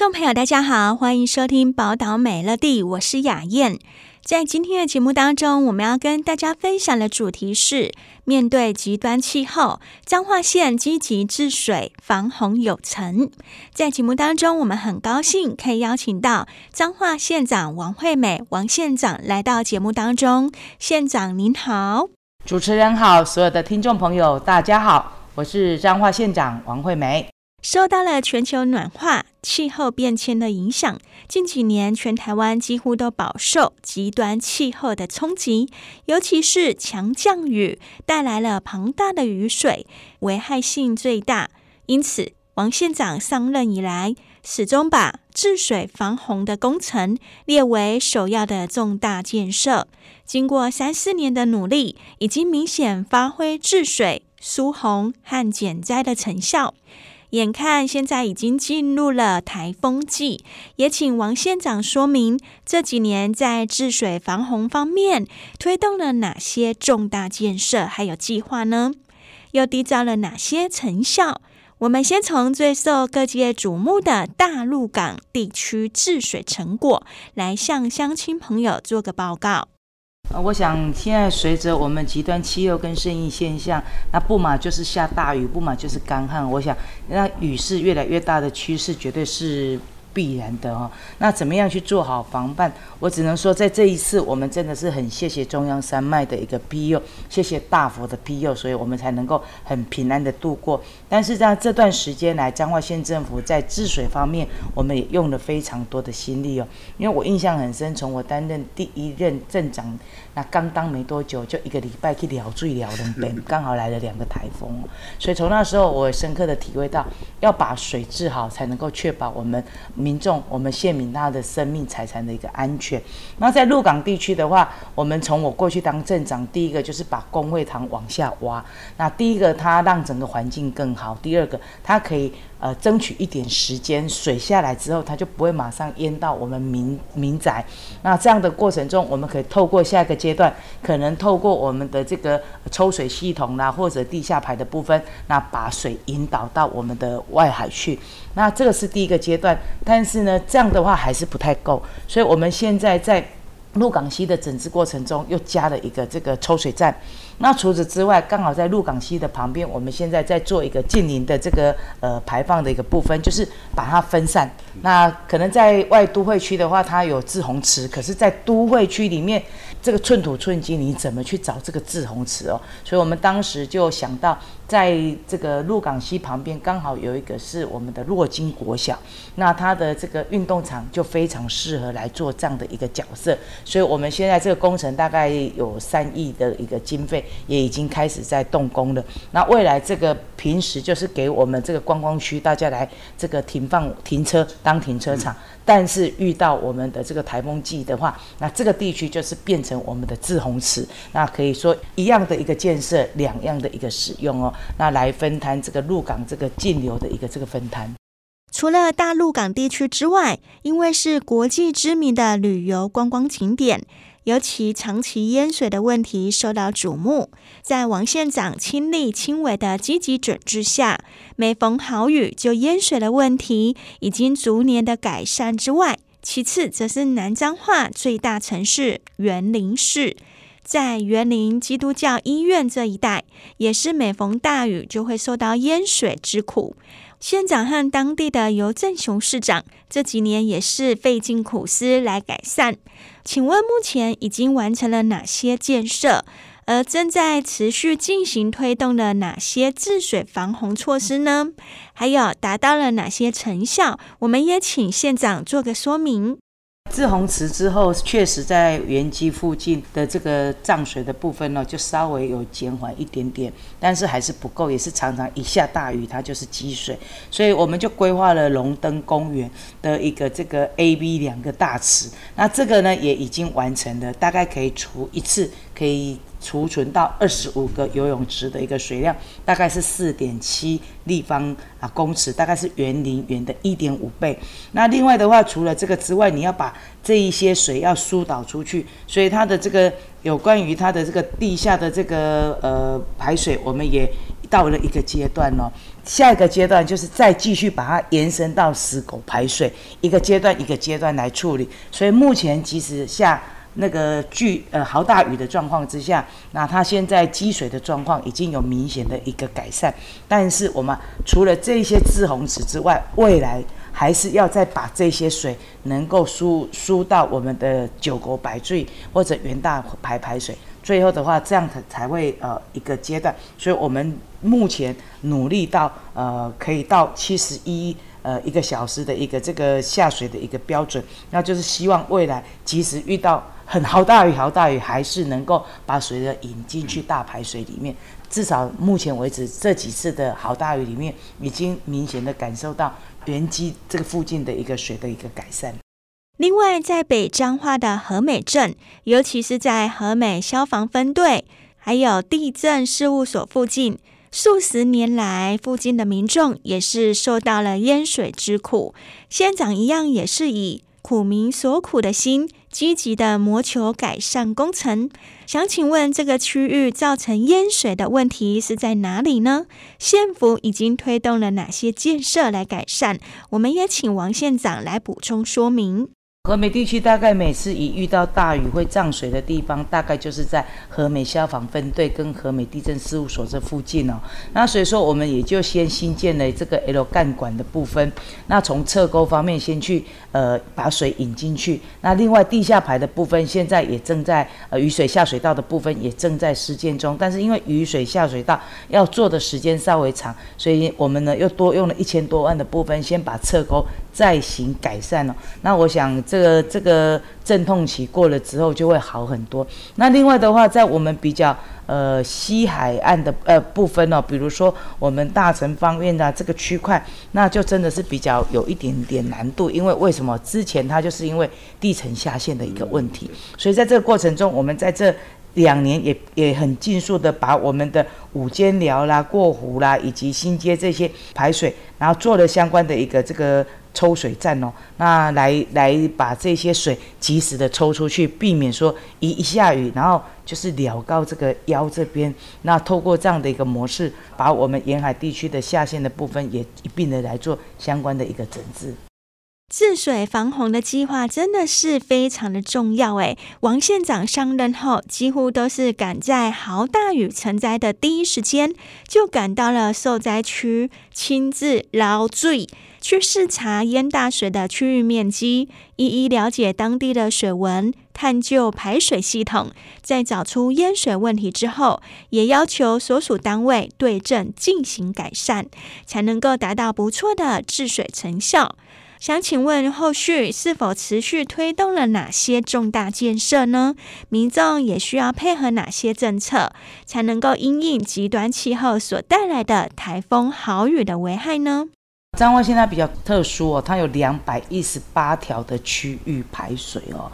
众朋友，大家好，欢迎收听《宝岛美乐地》，我是雅燕。在今天的节目当中，我们要跟大家分享的主题是：面对极端气候，彰化县积极治水防洪有成。在节目当中，我们很高兴可以邀请到彰化县长王惠美王县长来到节目当中。县长您好，主持人好，所有的听众朋友大家好，我是彰化县长王惠美。受到了全球暖化、气候变迁的影响，近几年全台湾几乎都饱受极端气候的冲击，尤其是强降雨带来了庞大的雨水，危害性最大。因此，王县长上任以来，始终把治水防洪的工程列为首要的重大建设。经过三四年的努力，已经明显发挥治水、疏洪和减灾的成效。眼看现在已经进入了台风季，也请王县长说明这几年在治水防洪方面推动了哪些重大建设，还有计划呢？又缔造了哪些成效？我们先从最受各界瞩目的大鹿港地区治水成果来向乡亲朋友做个报告。呃，我想现在随着我们极端气候跟生意现象，那不嘛就是下大雨，不嘛就是干旱。我想，那雨势越来越大的趋势，绝对是。必然的哦，那怎么样去做好防范？我只能说，在这一次，我们真的是很谢谢中央山脉的一个庇佑，谢谢大佛的庇佑，所以我们才能够很平安的度过。但是在这段时间来，彰化县政府在治水方面，我们也用了非常多的心力哦。因为我印象很深，从我担任第一任镇长，那刚当没多久，就一个礼拜去了水了两遍，刚好来了两个台风，所以从那时候，我也深刻的体会到，要把水治好，才能够确保我们。民众，我们县民他的生命财产的一个安全。那在鹿港地区的话，我们从我过去当镇长，第一个就是把公会堂往下挖。那第一个，它让整个环境更好；第二个，它可以。呃，争取一点时间，水下来之后，它就不会马上淹到我们民民宅。那这样的过程中，我们可以透过下一个阶段，可能透过我们的这个抽水系统啦，或者地下排的部分，那把水引导到我们的外海去。那这个是第一个阶段，但是呢，这样的话还是不太够，所以我们现在在鹿港西的整治过程中，又加了一个这个抽水站。那除此之外，刚好在鹿港溪的旁边，我们现在在做一个近邻的这个呃排放的一个部分，就是把它分散。那可能在外都会区的话，它有滞洪池，可是，在都会区里面，这个寸土寸金，你怎么去找这个滞洪池哦？所以我们当时就想到，在这个鹿港溪旁边，刚好有一个是我们的洛金国小，那它的这个运动场就非常适合来做这样的一个角色。所以我们现在这个工程大概有三亿的一个经费。也已经开始在动工了。那未来这个平时就是给我们这个观光区大家来这个停放停车当停车场，但是遇到我们的这个台风季的话，那这个地区就是变成我们的滞洪池。那可以说一样的一个建设，两样的一个使用哦。那来分摊这个鹿港这个径流的一个这个分摊。除了大鹿港地区之外，因为是国际知名的旅游观光景点。尤其长期淹水的问题受到瞩目，在王县长亲力亲为的积极整治下，每逢好雨就淹水的问题已经逐年的改善之外，其次则是南彰化最大城市园林市，在园林基督教医院这一带，也是每逢大雨就会受到淹水之苦。县长和当地的游正雄市长这几年也是费尽苦思来改善。请问目前已经完成了哪些建设？而正在持续进行推动的哪些治水防洪措施呢？还有达到了哪些成效？我们也请县长做个说明。自洪池之后，确实在原基附近的这个涨水的部分呢，就稍微有减缓一点点，但是还是不够，也是常常一下大雨它就是积水，所以我们就规划了龙灯公园的一个这个 A、B 两个大池，那这个呢也已经完成了，大概可以除一次可以。储存到二十五个游泳池的一个水量，大概是四点七立方啊公尺，大概是园林园的一点五倍。那另外的话，除了这个之外，你要把这一些水要疏导出去，所以它的这个有关于它的这个地下的这个呃排水，我们也到了一个阶段哦。下一个阶段就是再继续把它延伸到死狗排水，一个阶段一个阶段来处理。所以目前其实下。那个巨呃豪大雨的状况之下，那它现在积水的状况已经有明显的一个改善，但是我们除了这些滞洪池之外，未来还是要再把这些水能够输输到我们的九狗排水或者元大排排水，最后的话这样才才会呃一个阶段，所以我们目前努力到呃可以到七十一。呃，一个小时的一个这个下水的一个标准，那就是希望未来即使遇到很豪大雨，豪大雨还是能够把水的引进去大排水里面。至少目前为止，这几次的豪大雨里面，已经明显的感受到原基这个附近的一个水的一个改善。另外，在北彰化的和美镇，尤其是在和美消防分队，还有地震事务所附近。数十年来，附近的民众也是受到了淹水之苦。县长一样也是以苦民所苦的心，积极的谋求改善工程。想请问，这个区域造成淹水的问题是在哪里呢？县府已经推动了哪些建设来改善？我们也请王县长来补充说明。和美地区大概每次一遇到大雨会涨水的地方，大概就是在和美消防分队跟和美地震事务所这附近哦。那所以说，我们也就先新建了这个 L 干管的部分。那从侧沟方面先去呃把水引进去。那另外地下排的部分，现在也正在呃雨水下水道的部分也正在施建中。但是因为雨水下水道要做的时间稍微长，所以我们呢又多用了一千多万的部分，先把侧沟再行改善了。那我想。这个这个阵痛期过了之后就会好很多。那另外的话，在我们比较呃西海岸的呃部分哦，比如说我们大成方面的这个区块，那就真的是比较有一点点难度。因为为什么？之前它就是因为地层下陷的一个问题，所以在这个过程中，我们在这两年也也很尽速的把我们的五间寮啦、过湖啦以及新街这些排水，然后做了相关的一个这个。抽水站哦，那来来把这些水及时的抽出去，避免说一一下雨，然后就是了高这个腰这边。那透过这样的一个模式，把我们沿海地区的下线的部分也一并的来做相关的一个整治。治水防洪的计划真的是非常的重要诶。王县长上任后，几乎都是赶在豪大雨成灾的第一时间，就赶到了受灾区，亲自捞水，去视察淹大水的区域面积，一一了解当地的水文，探究排水系统，在找出淹水问题之后，也要求所属单位对症进行改善，才能够达到不错的治水成效。想请问，后续是否持续推动了哪些重大建设呢？民众也需要配合哪些政策，才能够因应极端气候所带来的台风豪雨的危害呢？彰化现在比较特殊哦，它有两百一十八条的区域排水哦。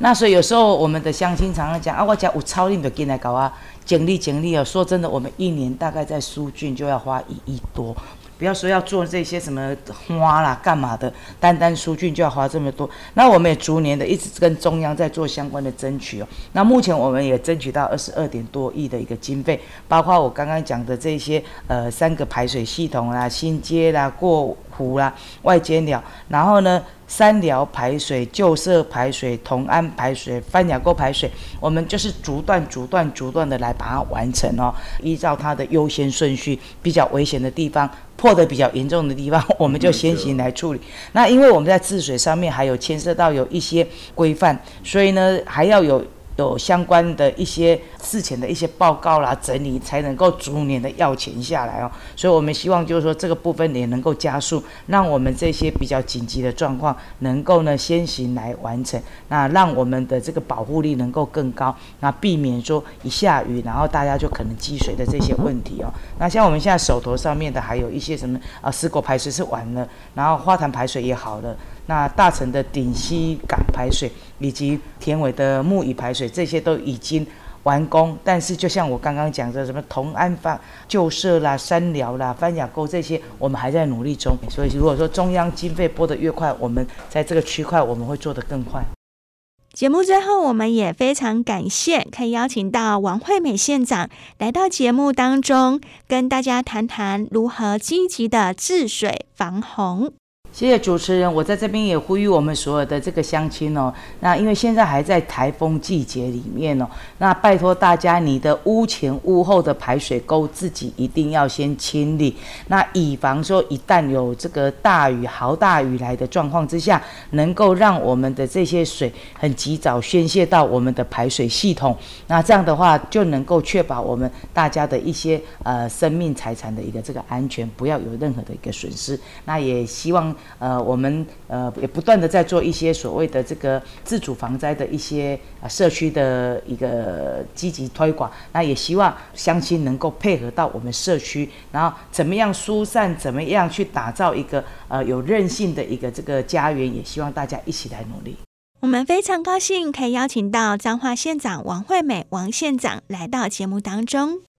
那所以有时候我们的乡亲常常讲啊，我家有超令的进来搞啊，整理整理哦。说真的，我们一年大概在疏浚就要花一亿多。不要说要做这些什么花啦、干嘛的，单单疏浚就要花这么多。那我们也逐年的一直跟中央在做相关的争取哦。那目前我们也争取到二十二点多亿的一个经费，包括我刚刚讲的这些呃三个排水系统啦、新街啦、过湖啦、外间寮，然后呢。三寮排水、旧社排水、同安排水、番雅沟排水，我们就是逐段、逐段、逐段的来把它完成哦。依照它的优先顺序，比较危险的地方、破的比较严重的地方，我们就先行来处理。那因为我们在治水上面还有牵涉到有一些规范，所以呢还要有。有相关的一些事前的一些报告啦，整理才能够逐年的要钱下来哦。所以我们希望就是说这个部分也能够加速，让我们这些比较紧急的状况能够呢先行来完成，那让我们的这个保护力能够更高，那避免说一下雨然后大家就可能积水的这些问题哦。那像我们现在手头上面的还有一些什么啊，四国排水是完了，然后花坛排水也好了。那大城的顶溪港排水以及田尾的木椅排水，这些都已经完工。但是，就像我刚刚讲的，什么同安坊旧社啦、山寮啦、番雅沟这些，我们还在努力中。所以，如果说中央经费拨得越快，我们在这个区块我们会做得更快。节目最后，我们也非常感谢可以邀请到王惠美县长来到节目当中，跟大家谈谈如何积极的治水防洪。谢谢主持人，我在这边也呼吁我们所有的这个乡亲哦，那因为现在还在台风季节里面哦，那拜托大家，你的屋前屋后的排水沟自己一定要先清理，那以防说一旦有这个大雨、豪大雨来的状况之下，能够让我们的这些水很及早宣泄到我们的排水系统，那这样的话就能够确保我们大家的一些呃生命财产的一个这个安全，不要有任何的一个损失，那也希望。呃，我们呃也不断的在做一些所谓的这个自主防灾的一些社区的一个积极推广，那也希望乡亲能够配合到我们社区，然后怎么样疏散，怎么样去打造一个呃有韧性的一个这个家园，也希望大家一起来努力。我们非常高兴可以邀请到彰化县长王惠美王县长来到节目当中。